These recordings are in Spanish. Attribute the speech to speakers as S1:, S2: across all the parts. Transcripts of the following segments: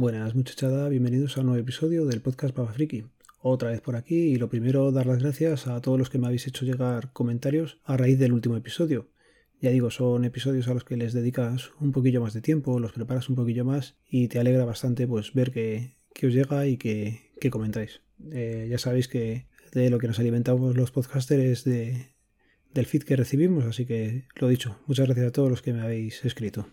S1: Buenas muchachada, bienvenidos a un nuevo episodio del podcast Papa Friki. Otra vez por aquí y lo primero dar las gracias a todos los que me habéis hecho llegar comentarios a raíz del último episodio. Ya digo, son episodios a los que les dedicas un poquillo más de tiempo, los preparas un poquillo más y te alegra bastante pues ver que, os llega y que, comentáis. Eh, ya sabéis que de lo que nos alimentamos los podcasters es de, del feed que recibimos, así que lo dicho, muchas gracias a todos los que me habéis escrito.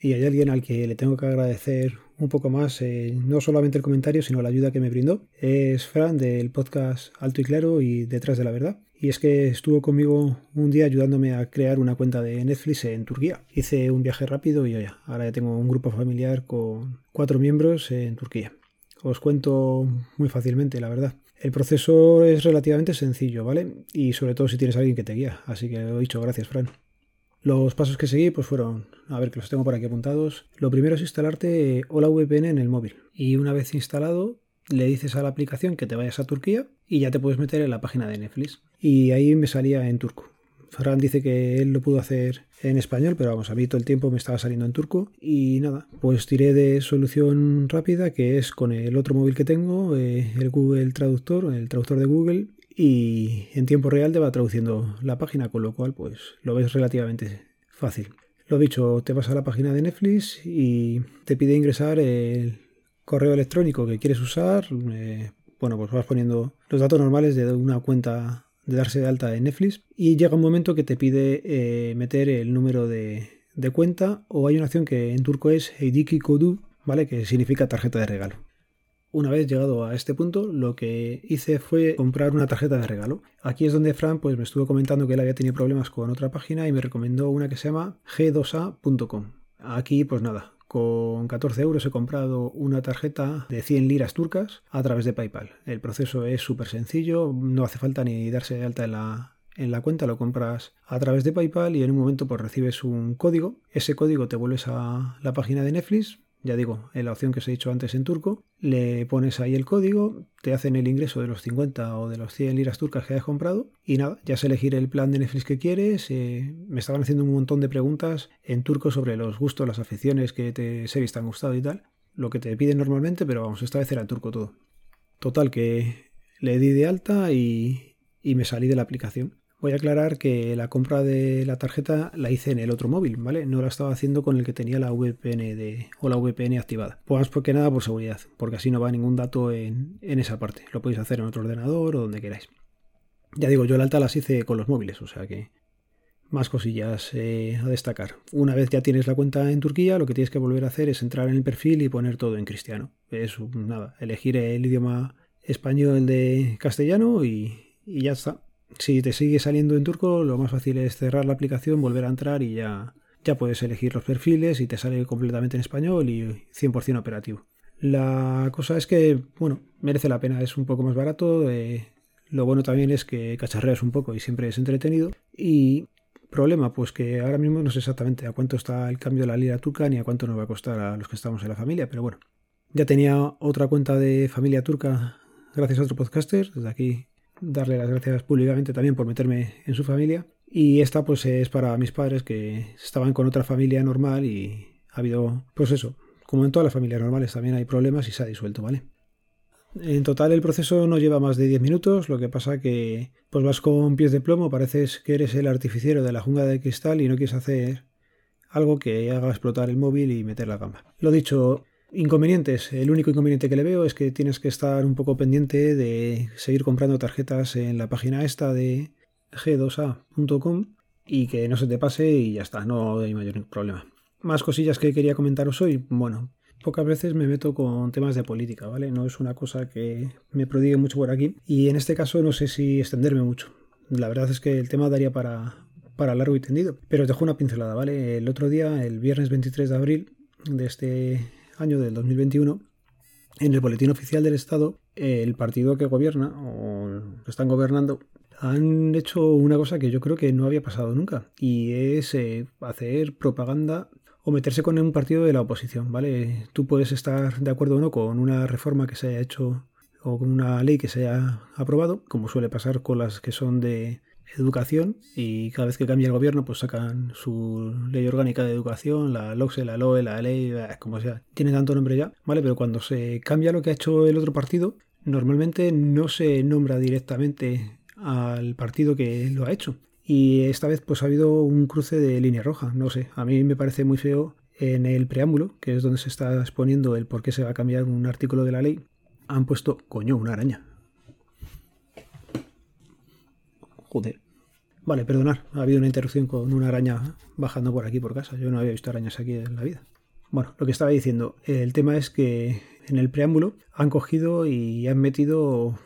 S1: Y hay alguien al que le tengo que agradecer un poco más, eh, no solamente el comentario, sino la ayuda que me brindó. Es Fran del podcast Alto y Claro y Detrás de la Verdad. Y es que estuvo conmigo un día ayudándome a crear una cuenta de Netflix en Turquía. Hice un viaje rápido y ya, ahora ya tengo un grupo familiar con cuatro miembros en Turquía. Os cuento muy fácilmente, la verdad. El proceso es relativamente sencillo, ¿vale? Y sobre todo si tienes a alguien que te guía. Así que he dicho gracias, Fran. Los pasos que seguí pues fueron, a ver que los tengo por aquí apuntados. Lo primero es instalarte Hola VPN en el móvil. Y una vez instalado, le dices a la aplicación que te vayas a Turquía y ya te puedes meter en la página de Netflix. Y ahí me salía en turco. Fran dice que él lo pudo hacer en español, pero vamos, a mí todo el tiempo me estaba saliendo en turco. Y nada, pues tiré de solución rápida, que es con el otro móvil que tengo, eh, el Google Traductor, el traductor de Google, y en tiempo real te va traduciendo la página, con lo cual pues lo ves relativamente fácil. Lo dicho, te vas a la página de Netflix y te pide ingresar el correo electrónico que quieres usar. Eh, bueno, pues vas poniendo los datos normales de una cuenta de darse de alta en Netflix y llega un momento que te pide eh, meter el número de, cuenta o hay una opción que en turco es Heidiki Kodu, ¿vale? Que significa tarjeta de regalo. Una vez llegado a este punto, lo que hice fue comprar una tarjeta de regalo. Aquí es donde Fran pues, me estuvo comentando que él había tenido problemas con otra página y me recomendó una que se llama g2a.com. Aquí, pues nada, con 14 euros he comprado una tarjeta de 100 liras turcas a través de PayPal. El proceso es súper sencillo, no hace falta ni darse de alta en la, en la cuenta, lo compras a través de PayPal y en un momento pues recibes un código. Ese código te vuelves a la página de Netflix, ya digo, en la opción que os he dicho antes en turco, le pones ahí el código, te hacen el ingreso de los 50 o de los 100 liras turcas que hayas comprado y nada, ya es elegir el plan de Netflix que quieres. Eh, me estaban haciendo un montón de preguntas en turco sobre los gustos, las aficiones que te series te han gustado y tal, lo que te piden normalmente, pero vamos, esta vez era en turco todo. Total que le di de alta y, y me salí de la aplicación. Voy a aclarar que la compra de la tarjeta la hice en el otro móvil, ¿vale? No la estaba haciendo con el que tenía la VPN de, o la VPN activada. Pues porque nada por seguridad, porque así no va ningún dato en, esa parte. Lo podéis hacer en otro ordenador o donde queráis. Ya digo, yo la alta las hice con los móviles, o sea que más cosillas eh, a destacar. Una vez ya tienes la cuenta en Turquía, lo que tienes que volver a hacer es entrar en el perfil y poner todo en cristiano. Es nada, elegir el idioma español de castellano y ya está si te sigue saliendo en turco, lo más fácil es cerrar la aplicación, volver a entrar y ya, ya puedes elegir los perfiles y te sale completamente en español y 100% operativo. La cosa es que, bueno, merece la pena, es un poco más barato. Eh, lo bueno también es que cacharreas un poco y siempre es entretenido. Y problema, pues que ahora mismo no sé exactamente a cuánto está el cambio de la lira turca ni a cuánto nos va a costar a los que estamos en la familia, pero bueno. Ya tenía otra cuenta de familia turca gracias a otro podcaster. Desde aquí darle las gracias públicamente también por meterme en su familia. Y esta pues es para mis padres que estaban con otra familia normal y ha habido, pues eso, como en todas las familias normales también hay problemas y se ha disuelto, ¿vale? En total el proceso no lleva más de 10 minutos, lo que pasa que pues vas con pies de plomo, pareces que eres el artificiero de la jungla de cristal y no quieres hacer algo que haga explotar el móvil y meter la gamba. Lo dicho, Inconvenientes. El único inconveniente que le veo es que tienes que estar un poco pendiente de seguir comprando tarjetas en la página esta de g2a.com y que no se te pase y ya está, no hay mayor problema. Más cosillas que quería comentaros hoy. Bueno, pocas veces me meto con temas de política, ¿vale? No es una cosa que me prodigue mucho por aquí y en este caso no sé si extenderme mucho. La verdad es que el tema daría para, para largo y tendido. Pero os dejo una pincelada, ¿vale? El otro día, el viernes 23 de abril de este año del 2021, en el boletín oficial del Estado, el partido que gobierna o que están gobernando han hecho una cosa que yo creo que no había pasado nunca y es eh, hacer propaganda o meterse con un partido de la oposición, ¿vale? Tú puedes estar de acuerdo o no con una reforma que se haya hecho o con una ley que se haya aprobado, como suele pasar con las que son de educación y cada vez que cambia el gobierno pues sacan su ley orgánica de educación, la LOCSE, la LOE, la ley, como sea, tiene tanto nombre ya, ¿vale? Pero cuando se cambia lo que ha hecho el otro partido, normalmente no se nombra directamente al partido que lo ha hecho. Y esta vez pues ha habido un cruce de línea roja, no sé, a mí me parece muy feo en el preámbulo, que es donde se está exponiendo el por qué se va a cambiar un artículo de la ley, han puesto, coño, una araña. Joder. Vale, perdonar, ha habido una interrupción con una araña bajando por aquí por casa. Yo no había visto arañas aquí en la vida. Bueno, lo que estaba diciendo, el tema es que en el preámbulo han cogido y han metido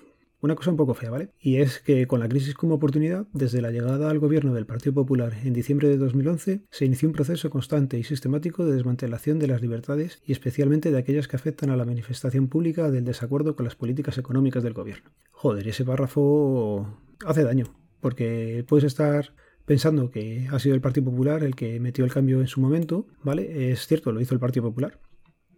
S1: una cosa un poco fea, ¿vale? Y es que con la crisis como oportunidad, desde la llegada al gobierno del Partido Popular en diciembre de 2011, se inició un proceso constante y sistemático de desmantelación de las libertades y especialmente de aquellas que afectan a la manifestación pública del desacuerdo con las políticas económicas del gobierno. Joder, ese párrafo hace daño, porque puedes estar pensando que ha sido el Partido Popular el que metió el cambio en su momento, ¿vale? Es cierto, lo hizo el Partido Popular,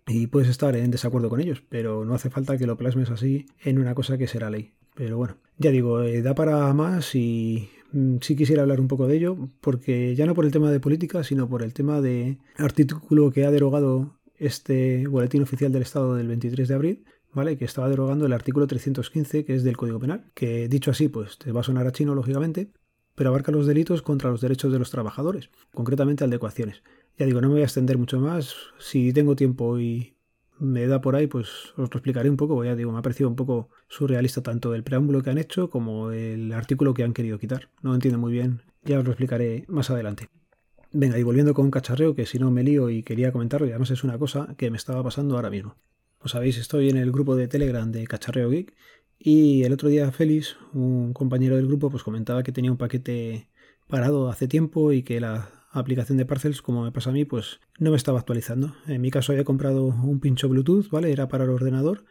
S1: y puedes estar en desacuerdo con ellos, pero no hace falta que lo plasmes así en una cosa que será ley. Pero bueno, ya digo, eh, da para más y mm, sí quisiera hablar un poco de ello, porque ya no por el tema de política, sino por el tema de artículo que ha derogado este boletín oficial del Estado del 23 de abril, Que estaba derogando el artículo 315, que es del Código Penal, que dicho así, pues te va a sonar a chino, lógicamente, pero abarca los delitos contra los derechos de los trabajadores, concretamente al de ecuaciones. Ya digo, no me voy a extender mucho más. Si tengo tiempo y me da por ahí, pues os lo explicaré un poco. Ya digo, me ha parecido un poco surrealista tanto el preámbulo que han hecho como el artículo que han querido quitar. No entiendo muy bien, ya os lo explicaré más adelante. Venga, y volviendo con un cacharreo, que si no me lío y quería comentarlo, y además es una cosa que me estaba pasando ahora mismo. Como sabéis, estoy en el grupo de Telegram de Cacharreo Geek y el otro día Félix, un compañero del grupo, pues comentaba que tenía un paquete parado hace tiempo y que la aplicación de Parcels, como me pasa a mí, pues no me estaba actualizando. En mi caso había comprado un pincho Bluetooth, ¿vale? Era para el ordenador.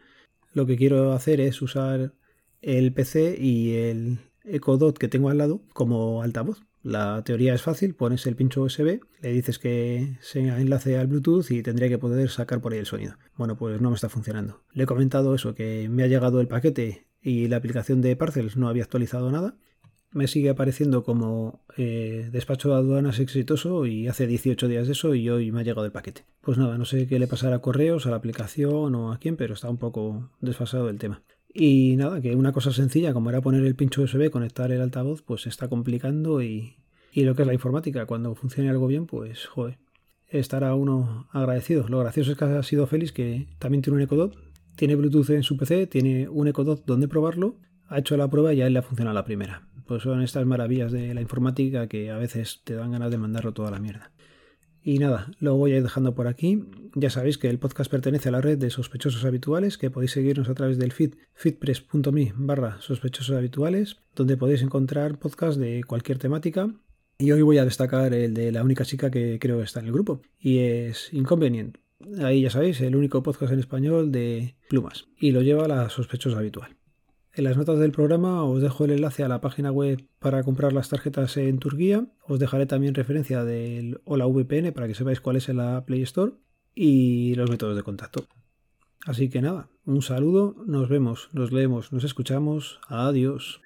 S1: Lo que quiero hacer es usar el PC y el Echo Dot que tengo al lado como altavoz. La teoría es fácil, pones el pincho USB, le dices que se enlace al Bluetooth y tendría que poder sacar por ahí el sonido. Bueno, pues no me está funcionando. Le he comentado eso, que me ha llegado el paquete y la aplicación de Parcels no había actualizado nada me sigue apareciendo como eh, despacho de aduanas exitoso y hace 18 días de eso y hoy me ha llegado el paquete. Pues nada, no sé qué le pasará a correos, a la aplicación o a quién, pero está un poco desfasado el tema. Y nada, que una cosa sencilla como era poner el pincho USB, conectar el altavoz, pues se está complicando y, y lo que es la informática, cuando funcione algo bien, pues joder, estará uno agradecido. Lo gracioso es que ha sido feliz que también tiene un Echo tiene Bluetooth en su PC, tiene un Echo Dot donde probarlo, ha hecho la prueba y ya él le ha funcionado la primera pues son estas maravillas de la informática que a veces te dan ganas de mandarlo toda la mierda. Y nada, lo voy a ir dejando por aquí. Ya sabéis que el podcast pertenece a la red de sospechosos habituales, que podéis seguirnos a través del feed feedpress.me barra sospechosos habituales, donde podéis encontrar podcasts de cualquier temática. Y hoy voy a destacar el de la única chica que creo está en el grupo, y es Inconvenient. Ahí ya sabéis, el único podcast en español de plumas, y lo lleva la sospechosa habitual. En las notas del programa os dejo el enlace a la página web para comprar las tarjetas en Turquía. Os dejaré también referencia del Hola VPN para que sepáis cuál es en la Play Store y los métodos de contacto. Así que nada, un saludo, nos vemos, nos leemos, nos escuchamos. Adiós.